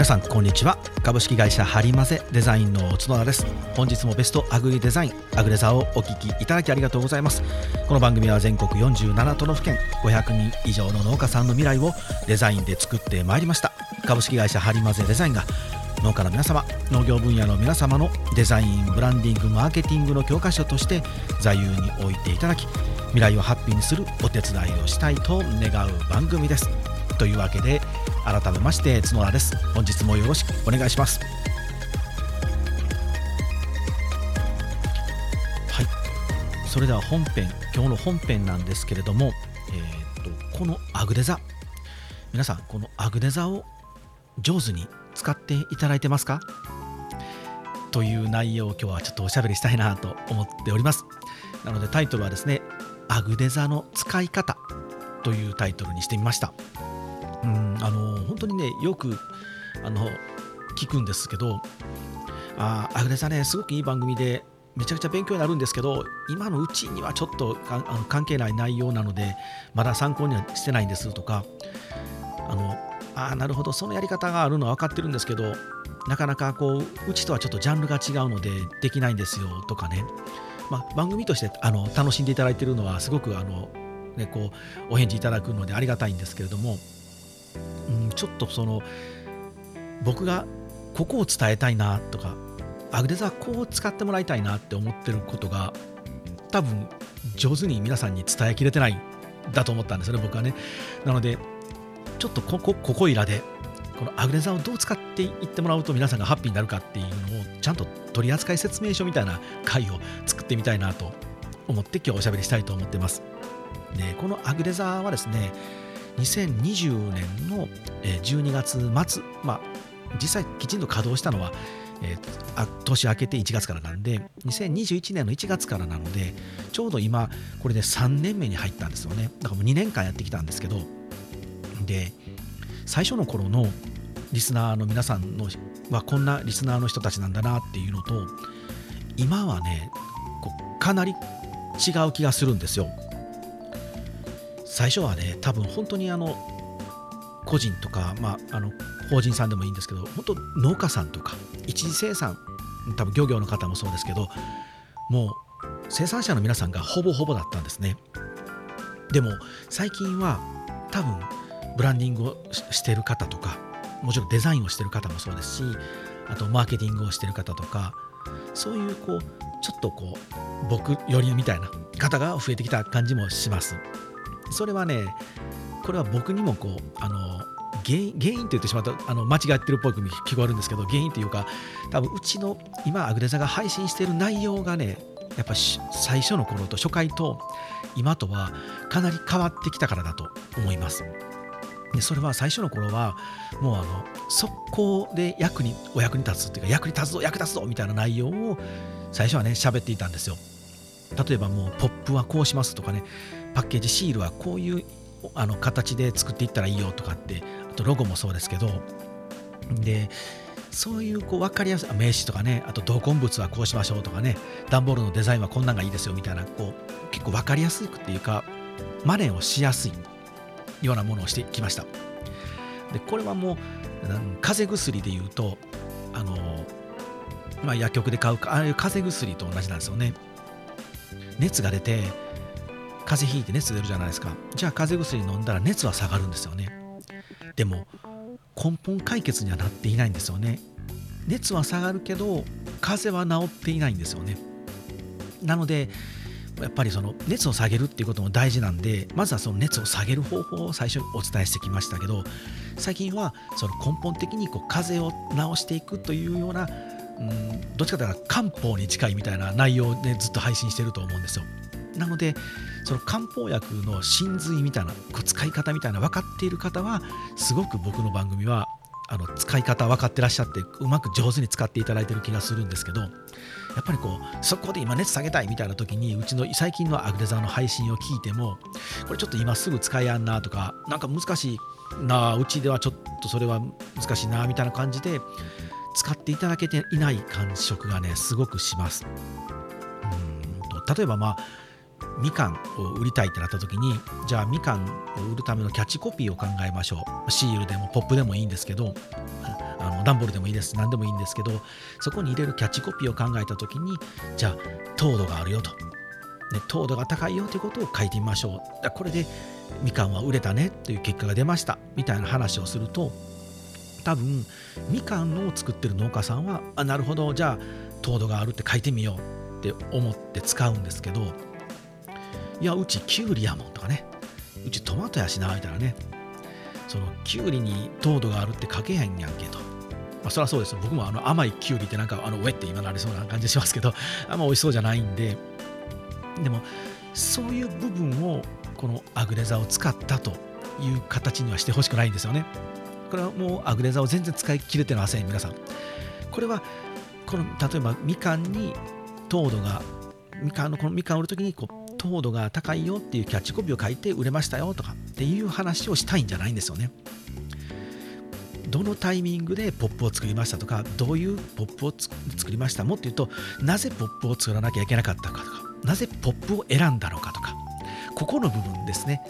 皆さんこんにちは。株式会社ハリマゼデザインの角田です。本日もベストアグリデザインアグレザーをお聞きいただきありがとうございます。この番組は全国47都道府県500人以上の農家さんの未来をデザインで作ってまいりました。株式会社ハリマゼデザインが農家の皆様農業分野の皆様のデザインブランディングマーケティングの教科書として座右に置いていただき未来をハッピーにするお手伝いをしたいと願う番組です。というわけで改めまして角田です。本日もよろしくお願いします。はい。それでは本編今日の本編なんですけれども、えー、とこのアグデザ皆さんこのアグデザを上手に使っていただいてますか？という内容を今日はちょっとおしゃべりしたいなと思っております。なのでタイトルはですねアグデザの使い方というタイトルにしてみました。うんあの本当にねよくあの聞くんですけどあアグネさんねすごくいい番組でめちゃくちゃ勉強になるんですけど今のうちにはちょっとあの関係ない内容なのでまだ参考にはしてないんですとかあのあなるほどそのやり方があるのは分かってるんですけどなかなかこううちとはちょっとジャンルが違うのでできないんですよとかね、まあ、番組としてあの楽しんでいただいているのはすごくあの、ね、こうお返事いただくのでありがたいんですけれども、ちょっとその僕がここを伝えたいなとかアグデザーこう使ってもらいたいなって思ってることが多分上手に皆さんに伝えきれてないだと思ったんですよね僕はね。なのでちょっとここここいらでこのアグレザーをどう使っていってもらうと皆さんがハッピーになるかっていうのをちゃんと取扱説明書みたいな回を作ってみたいなと思って今日おしゃべりしたいと思ってます。でこのアグレザーはですね2020年の12月末、まあ、実際きちんと稼働したのは、えー、年明けて1月からなんで2021年の1月からなのでちょうど今これで3年目に入ったんですよね。だからもう2年間やってきたんですけどで最初の頃のリスナーの皆さんのはこんなリスナーの人たちなんだなっていうのと今はねこうかなり違う気がするんですよ。最初はね多分本当にあの個人とか、まあ、あの法人さんでもいいんですけど本当農家さんとか一次生産多分漁業の方もそうですけどもう生産者の皆さんがほぼほぼだったんですね。でも最近は多分ブランディングをしてる方とかもちろんデザインをしてる方もそうですしあとマーケティングをしてる方とかそういうこうちょっとこう僕寄りみたいな方が増えてきた感じもします。それはねこれは僕にもこうあの原因原因と言ってしまうとあの間違ってるっぽく聞こえるんですけど原因というか多分うちの今アグレザが配信している内容がねやっぱ最初の頃と初回と今とはかなり変わってきたからだと思います。でそれは最初の頃はもうあの速攻で役にお役に立つっていうか役に立つぞ役立つぞみたいな内容を最初はね喋っていたんですよ。例えばもうポップはこうしますとかねパッケージシールはこういうあの形で作っていったらいいよとかってあとロゴもそうですけどでそういうこう分かりやすい名刺とかねあと同梱物はこうしましょうとかね段ボールのデザインはこんなんがいいですよみたいなこう結構分かりやすいっていうかマネをしやすいようなものをしてきました。でこれはもう風邪薬でいうとあの、まあ、薬局で買うかああいう風邪薬と同じなんですよね。熱が出て風邪ひいて熱出るじゃないですか。じゃあ風邪薬飲んだら熱は下がるんですよね。でも根本解決にはなっていないんですよね。熱は下がるけど風邪は治っていないんですよね。なのでやっぱりその熱を下げるっていうことも大事なんでまずはその熱を下げる方法を最初にお伝えしてきましたけど最近はその根本的にこう風邪を治していくというようなうんどっちかというと漢方に近いみたいな内容をねずっと配信してると思うんですよ。なのでその漢方薬の真髄みたいなこう使い方みたいな分かっている方はすごく僕の番組はあの使い方分かってらっしゃってうまく上手に使っていただいてる気がするんですけどやっぱりこうそこで今熱下げたいみたいな時にうちの最近のアグデザーの配信を聞いてもこれちょっと今すぐ使いやんなとかなんか難しいなうちではちょっとそれは難しいなみたいな感じで使っていただけていない感触がねすごくします。うんと例えばまあみかんを売りたいってなった時にじゃあみかんを売るためのキャッチコピーを考えましょう。シールでもポップでもいいんですけどあの段ボールでもいいです。何でもいいんですけどそこに入れるキャッチコピーを考えた時にじゃあ糖度があるよと、ね、糖度が高いよということを書いてみましょう。これでみかんは売れたねという結果が出ました。みたいな話をすると多分みかんを作ってる農家さんはあなるほどじゃあ糖度があるって書いてみようって思って使うんですけどいやうちきゅうりやもんとかねうちトマトやしなみたいなねそのきゅうりに糖度があるって書けへんやんけと。まあ、そりゃそうです僕もあの甘いきゅうりってなんかあのウェって今なりそうな感じしますけどあんま美味しそうじゃないんででもそういう部分をこのアグレザを使ったという形にはしてほしくないんですよね。これはもうアグレザを全然使い切れてません皆さん。これはこの例えばみかんに糖度がみかんのこのみかんを売るときにこう糖度が高いよっていうキャッチコピーを書いて売れましたよとかっていう話をしたいんじゃないんですよね。どのタイミングでポップを作りましたとかどういうポップを作りましたもっと言うとなぜポップを作らなきゃいけなかったかとかなぜポップを選んだのかとかここの部分ですね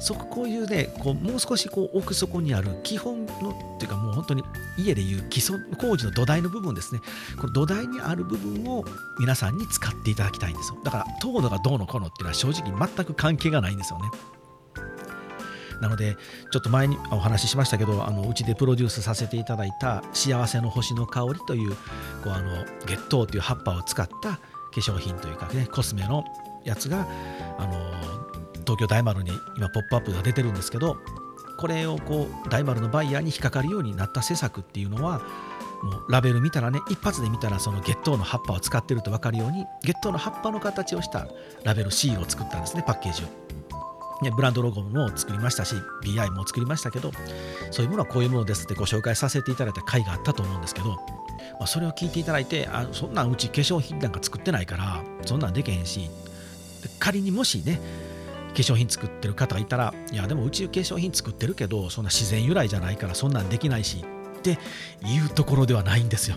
そこういうねこうもう少しこう奥底にある基本のっていうかもう本当に家でいう基礎工事の土台の部分ですね。この土台にある部分を皆さんに使っていただきたいんですよ。だから糖度がどうのこうのっていうのは正直全く関係がないんですよね。なのでちょっと前にお話ししましたけどあのうちでプロデュースさせていただいた「幸せの星の香り」というこうあの月桃という葉っぱを使った化粧品というかねコスメのやつがあの東京大丸に今ポップアップが出てるんですけどこれをこう大丸のバイヤーに引っかかるようになった施策っていうのはもうラベル見たらね一発で見たらその月桃の葉っぱを使ってると分かるように月桃の葉っぱの形をしたラベルシールを作ったんですねパッケージを。ね、ブランドロゴも作りましたし BI も作りましたけどそういうものはこういうものですってご紹介させていただいた回があったと思うんですけど、まあ、それを聞いていただいてあそんなんうち化粧品なんか作ってないからそんなんできへんし仮にもしね化粧品作ってる方がいたらいやでもうち化粧品作ってるけどそんな自然由来じゃないからそんなんできないしっていうところではないんですよ。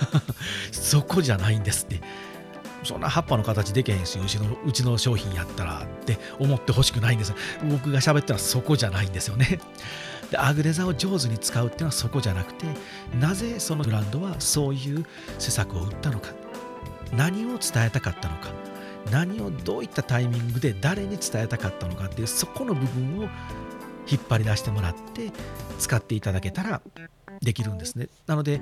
そこじゃないんですって。そんな葉っぱの形できへんしうちのうちの商品やったらって思ってほしくないんです。僕が喋ったらそこじゃないんですよね。でアグレザを上手に使うっていうのはそこじゃなくてなぜそのブランドはそういう施策を打ったのか。何を伝えたかったのか。何をどういったタイミングで誰に伝えたかったのかっていうそこの部分を引っ張り出してもらって使っていただけたらできるんですね。なので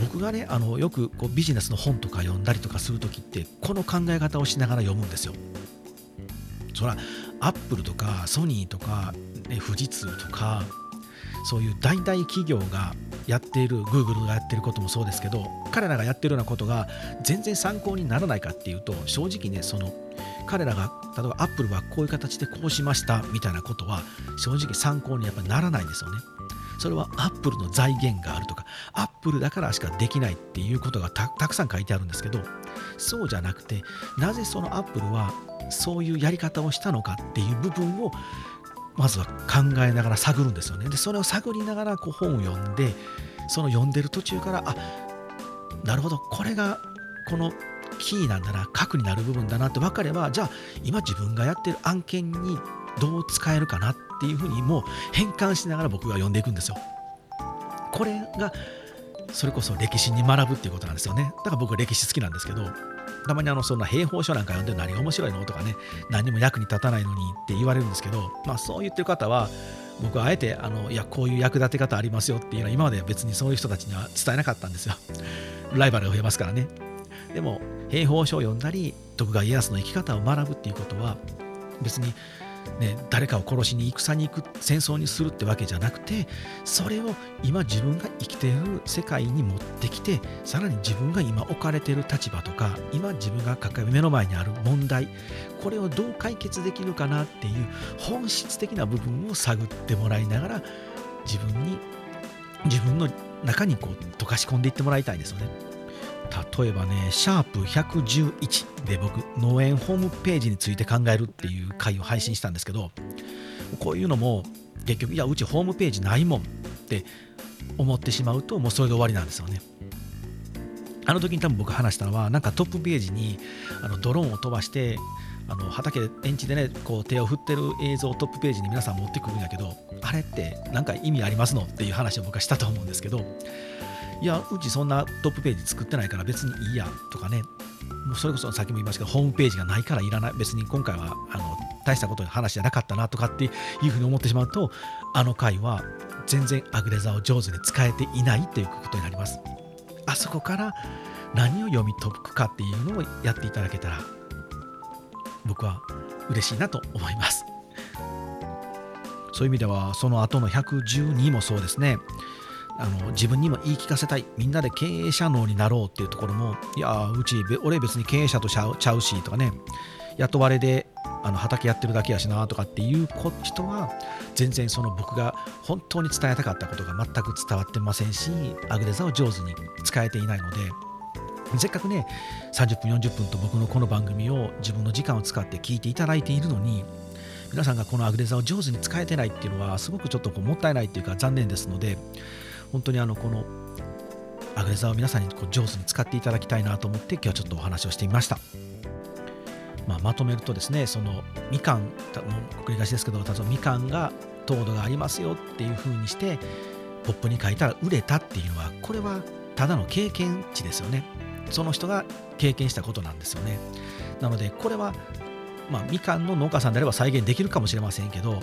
僕がねあのよくこうビジネスの本とか読んだりとかする時ってこの考え方をしながら読むんですよ。そらアップルとかソニーとか、ね、富士通とかそういう大々企業がやっている Google がやっていることもそうですけど彼らがやっているようなことが全然参考にならないかっていうと正直ねその彼らが例えば Apple はこういう形でこうしましたみたいなことは正直参考にやっぱならないんですよね。それは Apple の財源があるとか Apple だからしかできないっていうことがたくさん書いてあるんですけどそうじゃなくてなぜその Apple はそういうやり方をしたのかっていう部分をまずは考えながら探るんですよね。でそれを探りながらこう本を読んでその読んでる途中からあなるほどこれがこのキーなんだな核になる部分だなって分かればじゃあ今自分がやってる案件にどう使えるかなっていうふうにもう変換しながら僕が読んでいくんですよ。これがそれこそ歴史に学ぶっていうことなんですよね。だから僕は歴史好きなんですけどたまにあのそんな兵法書なんか読んで何が面白いのとかね何も役に立たないのにって言われるんですけど、まあ、そう言ってる方は僕はあえてあのいやこういう役立て方ありますよっていうのは今まで別にそういう人たちには伝えなかったんですよ。ライバルが増えますからね。でも兵法書を読んだり徳川家康の生き方を学ぶっていうことは別にね、誰かを殺しに戦に行く戦争にするってわけじゃなくてそれを今自分が生きている世界に持ってきてさらに自分が今置かれている立場とか今自分が抱え目の前にある問題これをどう解決できるかなっていう本質的な部分を探ってもらいながら自分に自分の中にこう溶かし込んでいってもらいたいですよね。例えばね、シャープ111で僕、農園ホームページについて考えるっていう回を配信したんですけど、こういうのも結局、いや、うちホームページないもんって思ってしまうと、もうそれで終わりなんですよね。あの時に多分僕話したのは、なんかトップページにあのドローンを飛ばして、あの畑で園地でねこう手を振ってる映像をトップページに皆さん持ってくるんやけどあれって何か意味ありますの？っていう話を僕はしたと思うんですけどいやうちそんなトップページ作ってないから別にいいやとかね。もうそれこそさっきも言いましたけどホームページがないからいらない。別に今回はあの大したことの話じゃなかったなとかっていうふうに思ってしまうとあの回は全然アグレザーを上手に使えていないということになります。あそこから何を読み解くかっていうのをやっていただけたら僕は嬉しいなと思います。そういう意味ではその後の112もそうですね。あの自分にも言い聞かせたい。みんなで経営者脳になろうっていうところもいやうち俺別に経営者とちゃうちゃうしとかね雇われであの畑やってるだけやしなとかっていう人は全然その僕が本当に伝えたかったことが全く伝わってませんしアグレザを上手に使えていないのでせっかくね30分40分と僕のこの番組を自分の時間を使って聞いていただいているのに皆さんがこのアグレザを上手に使えてないっていうのはすごくちょっとこうもったいないっていうか残念ですので本当にあのこのアグレザを皆さんにこう上手に使っていただきたいなと思って今日はちょっとお話をしてみました。まあ、まとめるとですねそのみかん繰り返しですけど例えばみかんが糖度がありますよっていうふうにしてポップに書いたら売れたっていうのはこれはただの経験値ですよねその人が経験したことなんですよねなのでこれはまあみかんの農家さんであれば再現できるかもしれませんけど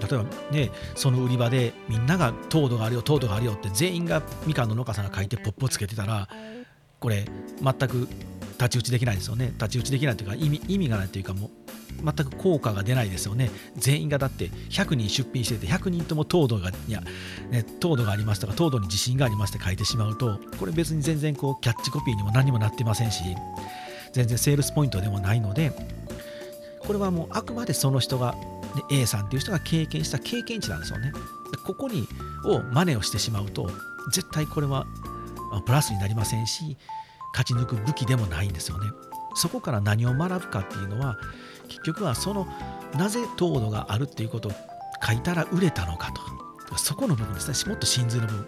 例えばねその売り場でみんなが糖度があるよ糖度があるよって全員がみかんの農家さんが書いてポップをつけてたらこれ全く太刀打ちできないですよね。太刀打ちできないというか意味意味がないというかもう全く効果が出ないですよね。全員がだって100人出品してて100人とも糖度がいや、ね、糖度がありますとか糖度に自信がありますって書いてしまうとこれ別に全然こうキャッチコピーにも何にもなってませんし全然セールスポイントでもないのでこれはもうあくまでその人がで A さんっていう人が経験した経験値なんですよね。ここにを真似をしてしまうと絶対これはプラスになりませんし勝ち抜く武器でもないんですよね。そこから何を学ぶかっていうのは結局はそのなぜ糖度があるっていうことを書いたら売れたのかとそこの部分ですねもっと真髄の部分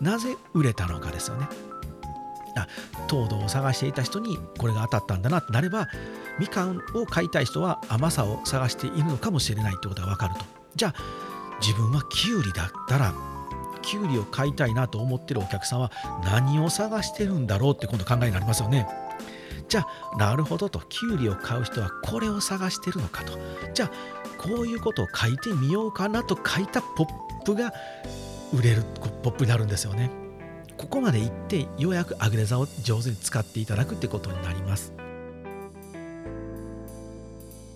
なぜ売れたのかですよね。あ糖度を探していた人にこれが当たったんだなってなればみかんを買いたい人は甘さを探しているのかもしれないってことが分かると。じゃあ自分はきゅうりだったらきゅうりを買いたいなと思ってるお客さんは何を探してるんだろうって今度考えになりますよね。じゃあなるほどと。きゅうりを買う人はこれを探してるのかと。じゃあこういうことを書いてみようかなと書いたポップが売れるポップになるんですよね。ここまでいってようやくアグレザを上手に使っていただくってことになります。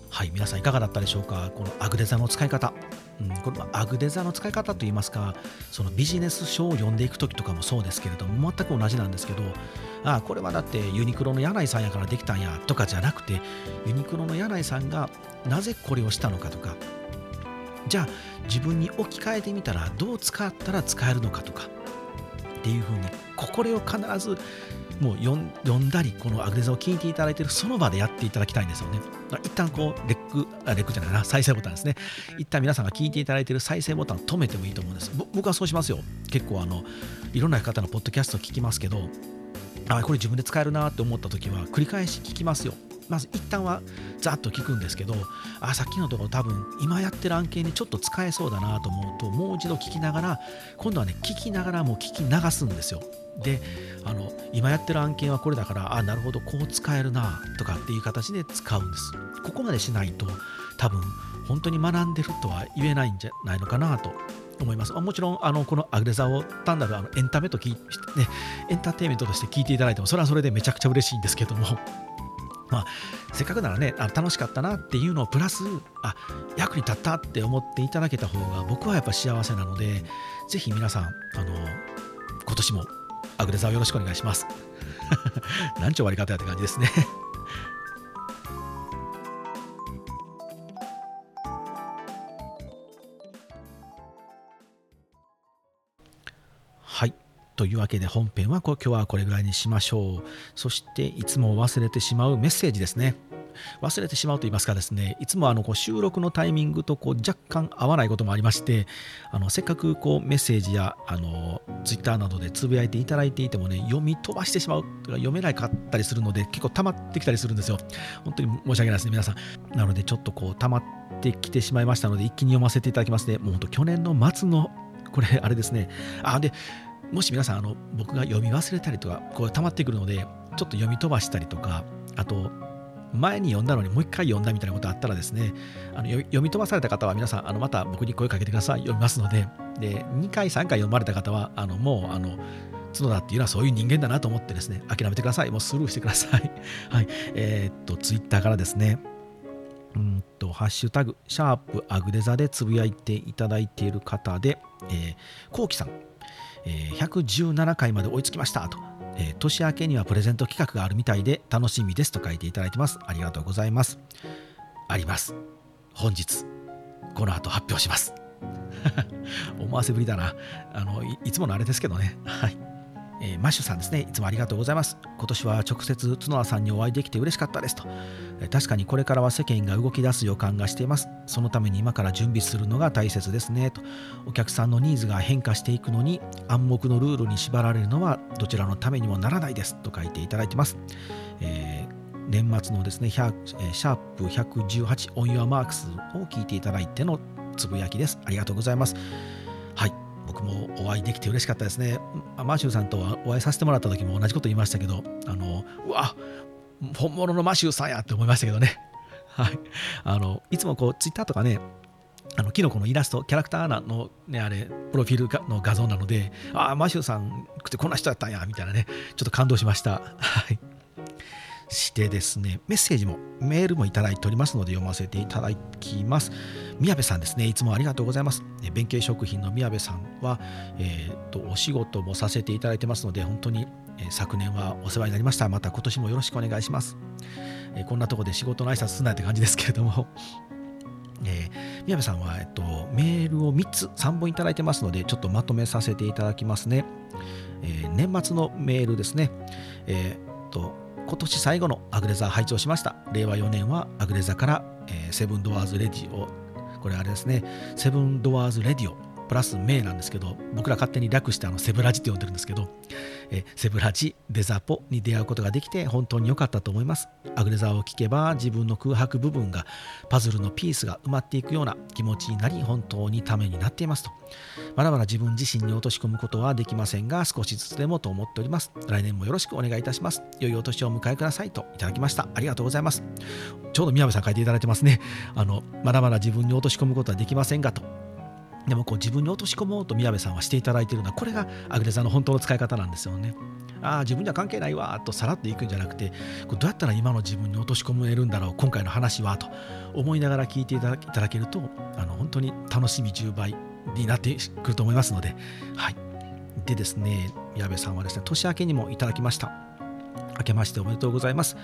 はい皆さんいかがだったでしょうか？このアグデザの使い方、うん、このアグデザの使い方といいますかそのビジネス書を読んでいく時とかもそうですけれども全く同じなんですけどああこれはだってユニクロの柳井さんやからできたんやとかじゃなくてユニクロの柳井さんがなぜこれをしたのかとかじゃあ自分に置き換えてみたらどう使ったら使えるのかとかっていうふうにこれを必ずもう読んだりこのアグレザを聞いていただいているその場でやっていただきたいんですよね。一旦こうレックあレックじゃないな再生ボタンですね。一旦皆さんが聞いていただいている再生ボタンを止めてもいいと思うんです。僕はそうしますよ。結構あのいろんな方のポッドキャストを聞きますけどあこれ自分で使えるなって思った時は繰り返し聞きますよ。まず一旦はざっと聞くんですけどあさっきのところ多分今やってる案件にちょっと使えそうだなと思うともう一度聞きながら今度はね聞きながらも聞き流すんですよ。であの今やってる案件はこれだからあなるほどこう使えるなとかっていう形で使うんです。ここまでしないと多分本当に学んでるとは言えないんじゃないのかなと思います。もちろんあのこのアグレザーを単なるあのエンタメと聞いて、ね、エンターテインメントとして聞いていただいてもそれはそれでめちゃくちゃ嬉しいんですけども。まあ、せっかくならねあの楽しかったなっていうのをプラスあ役に立ったって思っていただけた方が僕はやっぱ幸せなのでぜひ皆さんあの今年もアグレザをよろしくお願いします。なんちゅう終わり方やって感じですね。というわけで本編は今日はこれぐらいにしましょう。そしていつも忘れてしまうメッセージですね。忘れてしまうと言いますかですね。いつもあのこう収録のタイミングとこう若干合わないこともありましてあのせっかくこうメッセージやあのツイッターなどでつぶやいていただいていてもね読み飛ばしてしまうとか読めなかったりするので結構溜まってきたりするんですよ。本当に申し訳ないですね皆さん。なのでちょっとこう溜まってきてしまいましたので一気に読ませていただきますね。もう本当去年の末のこれあれですね。あでもし皆さんあの僕が読み忘れたりとかこう溜まってくるのでちょっと読み飛ばしたりとかあと前に読んだのにもう一回読んだみたいなことあったらですねあの読み飛ばされた方は皆さんあのまた僕に声かけてください読みますのでで2回3回読まれた方はあのもうあの角田っていうのはそういう人間だなと思ってですね諦めてください。もうスルーしてください。はい。えー、っとツイッターからですね。うんとハッシュタグシャープアグデザでつぶやいていただいている方で、えー、こうきさん、え、117回まで追いつきましたとえー、年明けにはプレゼント企画があるみたいで楽しみですと書いていただいてます。ありがとうございます。あります。本日、この後発表します。思わせぶりだな。あのいつものあれですけどね。はい。えー、マッシュさんですね、いつもありがとうございます。今年は直接角田さんにお会いできて嬉しかったですと。えー、確かにこれからは世間が動き出す予感がしています。そのために今から準備するのが大切ですねと。お客さんのニーズが変化していくのに暗黙のルールに縛られるのはどちらのためにもならないですと書いていただいてます。えー年末のですね、シャープ118オンユアマークスを聞いていただいてのつぶやきです。ありがとうございます。はい。僕もお会いできて嬉しかったですね。マシューさんとお会いさせてもらった時も同じこと言いましたけど、あの、うわ本物のマシューさんやって思いましたけどね。はい。あの、いつもこう、ツイッターとかね、あのキノコのイラスト、キャラクターのね、あれ、プロフィールの画像なので、ああ、マシューさんってこんな人だったんや、みたいなね、ちょっと感動しました。はい。してですね、メッセージも、メールもいただいておりますので読ませていただきます。宮部さんですね、いつもありがとうございます。弁慶食品の宮部さんは、えー、とお仕事もさせていただいてますので、本当に、え、昨年はお世話になりました。また今年もよろしくお願いします。え、こんなとこで仕事の挨拶すんなって感じですけれども、えー、宮部さんは、えっと、メールを3つ、3本いただいてますので、ちょっとまとめさせていただきますね。えー、年末のメールですね。えー、っと今年最後のアグデザ拝聴しました。令和4年はアグデザから、えー、セブンドアーズレディオ、これあれですね、セブンドアーズレディオプラス名なんですけど僕ら勝手に略してあのセブラジって呼んでるんですけど、えセブラジデザポに出会うことができて本当に良かったと思います。アグレザーを聞けば自分の空白部分がパズルのピースが埋まっていくような気持ちになり本当にためになっていますと。まだまだ自分自身に落とし込むことはできませんが少しずつでもと思っております。来年もよろしくお願いいたします。良いお年をお迎えくださいといただきました。ありがとうございます。ちょうど宮部さん書いていただいてますね。あのまだまだ自分に落とし込むことはできませんがと。でもこう自分に落とし込もうと宮部さんはしていただいているのはこれがアグレザーの本当の使い方なんですよね。ああ自分には関係ないわとさらっていくんじゃなくてどうやったら今の自分に落とし込めるんだろう今回の話はと思いながら聞いていただけるとあの本当に楽しみ10倍になってくると思いますので、はい、でですね宮部さんはですね年明けにもいただきました。明けましておめでとうございます、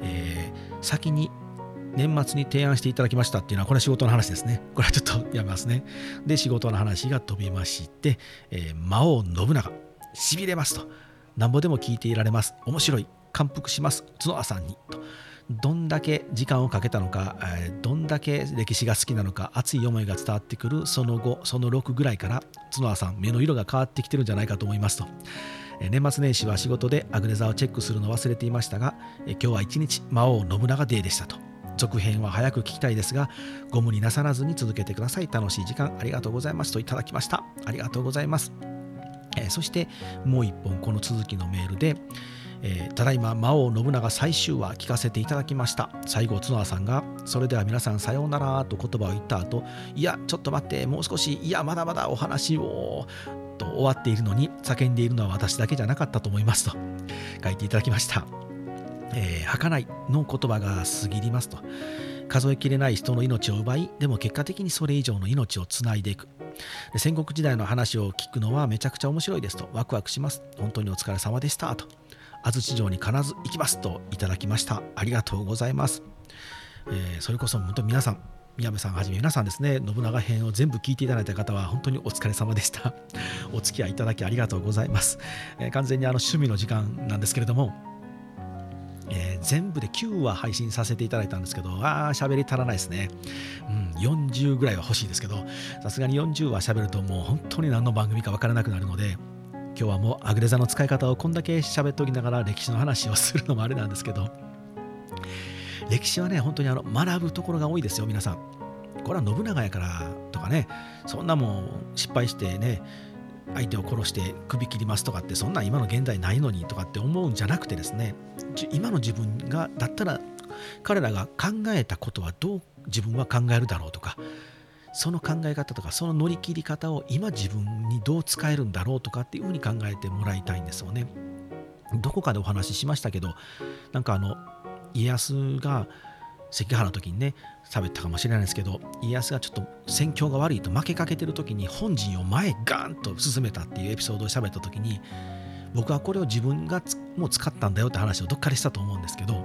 えー、先に年末に提案していただきましたっていうのは、これは仕事の話ですね。これはちょっとやめますね。で、仕事の話が飛びまして、えー、魔王信長、しびれますと。なんぼでも聞いていられます。面白い。感服します。角田さんに。と。どんだけ時間をかけたのか、え、どんだけ歴史が好きなのか、熱い思いが伝わってくる、その後、その6ぐらいから、角田さん、目の色が変わってきてるんじゃないかと思いますと。年末年始は仕事でアグネザーをチェックするのを忘れていましたが、今日は一日魔王信長デーでしたと。続編は早く聞きたいですが、ご無理なさらずに続けてください。楽しい時間ありがとうございますといただきました。ありがとうございます。えー、そしてもう一本この続きのメールで、えー、ただいま魔王信長最終話聞かせていただきました最後角田さんがそれでは皆さんさようならと言葉を言った後いやちょっと待ってもう少しいやまだまだお話をと終わっているのに叫んでいるのは私だけじゃなかったと思いますと書いていただきましたえー、儚いの言葉が過ぎりますと。数えきれない人の命を奪いでも結果的にそれ以上の命をつないでいく。戦国時代の話を聞くのはめちゃくちゃ面白いですと。ワクワクします。本当にお疲れ様でしたと。安土城に必ず行きますといただきました。ありがとうございます、えー、それこそ本当皆さん宮部さんはじめ皆さんですね。信長編を全部聞いていただいた方は本当にお疲れ様でした。お付き合いいただきありがとうございます、えー、完全にあの趣味の時間なんですけれどもえー、全部で9話配信させていただいたんですけど、ああ、喋り足らないですね。うん、40ぐらいは欲しいですけど、さすがに40話喋るともう本当に何の番組か分からなくなるので、今日はもうアグレザの使い方をこんだけ喋っておきながら歴史の話をするのもあれなんですけど、歴史はね、本当にあの学ぶところが多いですよ、皆さん。これは信長やからとかね、そんなもん失敗してね、相手を殺して首切りますとかってそんなん今の現代ないのにとかって思うんじゃなくてですね今の自分がだったら彼らが考えたことはどう自分は考えるだろうとかその考え方とかその乗り切り方を今自分にどう使えるんだろうとかっていうふうに考えてもらいたいんですよね。どこかでお話ししましたけどなんかあの家康が関ヶ原の時にね喋ったかもしれないですけど家康がちょっと戦況が悪いと負けかけてる時に本陣を前ガーンと進めたっていうエピソードを喋った時に僕はこれを自分がもう使ったんだよって話をどっかでしたと思うんですけど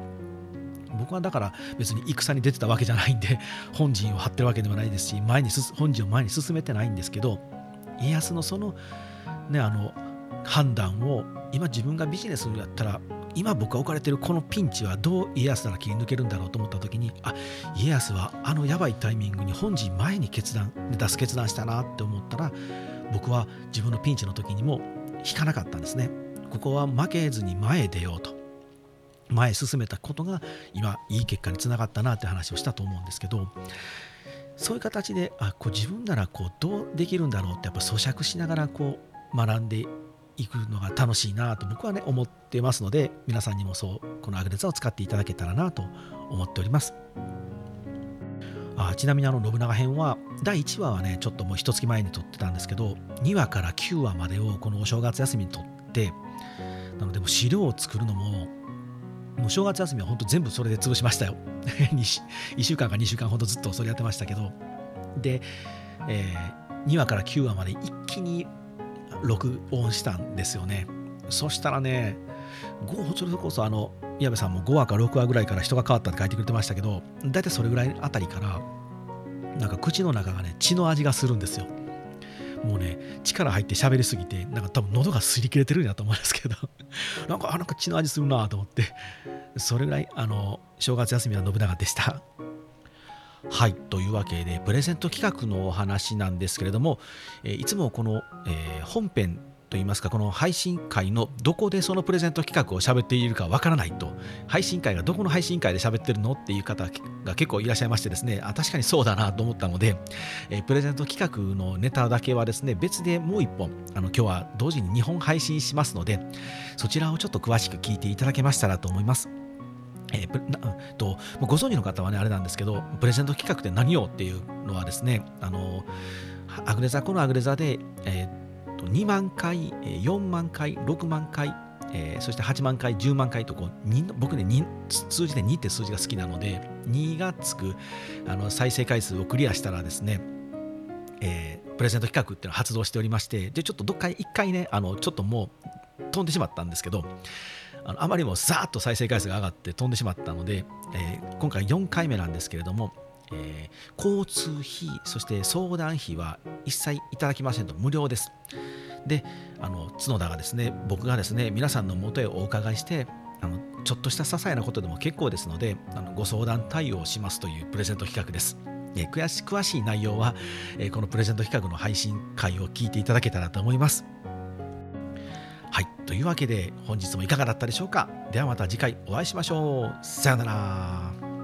僕はだから別に戦に出てたわけじゃないんで本陣を張ってるわけでもないですし前に本陣を前に進めてないんですけど家康のそのねあの判断を今自分がビジネスやったら今僕が置かれてるこのピンチはどう家康なら切り抜けるんだろうと思った時にあ家康はあのやばいタイミングに本陣前に決断出す決断したなって思ったら僕は自分のピンチの時にも引かなかったんですね。ここは負けずに前へ出ようと。前へ進めたことが今いい結果につながったなって話をしたと思うんですけどそういう形であこう自分ならこうどうできるんだろうってやっぱ咀嚼しながらこう学んでいくのが楽しいなと僕はね思ってますので皆さんにもそうこのアグレザを使っていただけたらなと思っております。あちなみにあの信長編は第1話はねちょっともう一月前に撮ってたんですけど2話から9話までをこのお正月休みに撮ってなのでも資料を作るのももう正月休みは本当全部それで潰しましたよ。1週間か2週間ほどずっとそれやってましたけど。で、えー、2話から9話まで一気に録音したんですよね。そしたらね、それこそあの、矢部さんも5話か6話ぐらいから人が変わったって書いてくれてましたけど、大体それぐらいあたりから、なんか口の中がね、血の味がするんですよ。もうね、力入って喋りすぎて、なんか多分喉が擦り切れてるんだと思うんですけど、なんか、あ、なんか血の味するなと思って、それぐらい、あの、正月休みは信長でした。はいというわけでプレゼント企画のお話なんですけれども、えいつもこの、え本編といいますかこの配信会のどこでそのプレゼント企画を喋っているかわからないと配信会がどこの配信会で喋ってるのっていう方が結構いらっしゃいましてですねあ確かにそうだなと思ったので、えプレゼント企画のネタだけはですね別でもう1本あの今日は同時に2本配信しますのでそちらをちょっと詳しく聞いていただけましたらと思います。えー、とご存知の方はねあれなんですけどプレゼント企画って何よっていうのはですねあのアグレザこのアグレザで、えー、と2万回4万回6万回えー、そして8万回、10万回とこう僕ね数字で2って数字が好きなので2がつくあの再生回数をクリアしたらですね、えー、プレゼント企画っていうのを発動しておりましてでちょっとどっか1回ねあのちょっともう飛んでしまったんですけどあのあまりにもザーッと再生回数が上がって飛んでしまったので、えー、今回4回目なんですけれども、えー、交通費そして相談費は一切いただきませんと無料です。であの角田がですね僕がですね皆さんのもとへお伺いしてあのちょっとした些細なことでも結構ですのであのご相談対応しますというプレゼント企画です。え、詳し詳しい内容は、え、このプレゼント企画の配信会を聞いていただけたらと思います。はい。というわけで本日もいかがだったでしょうかではまた次回お会いしましょう。さようなら。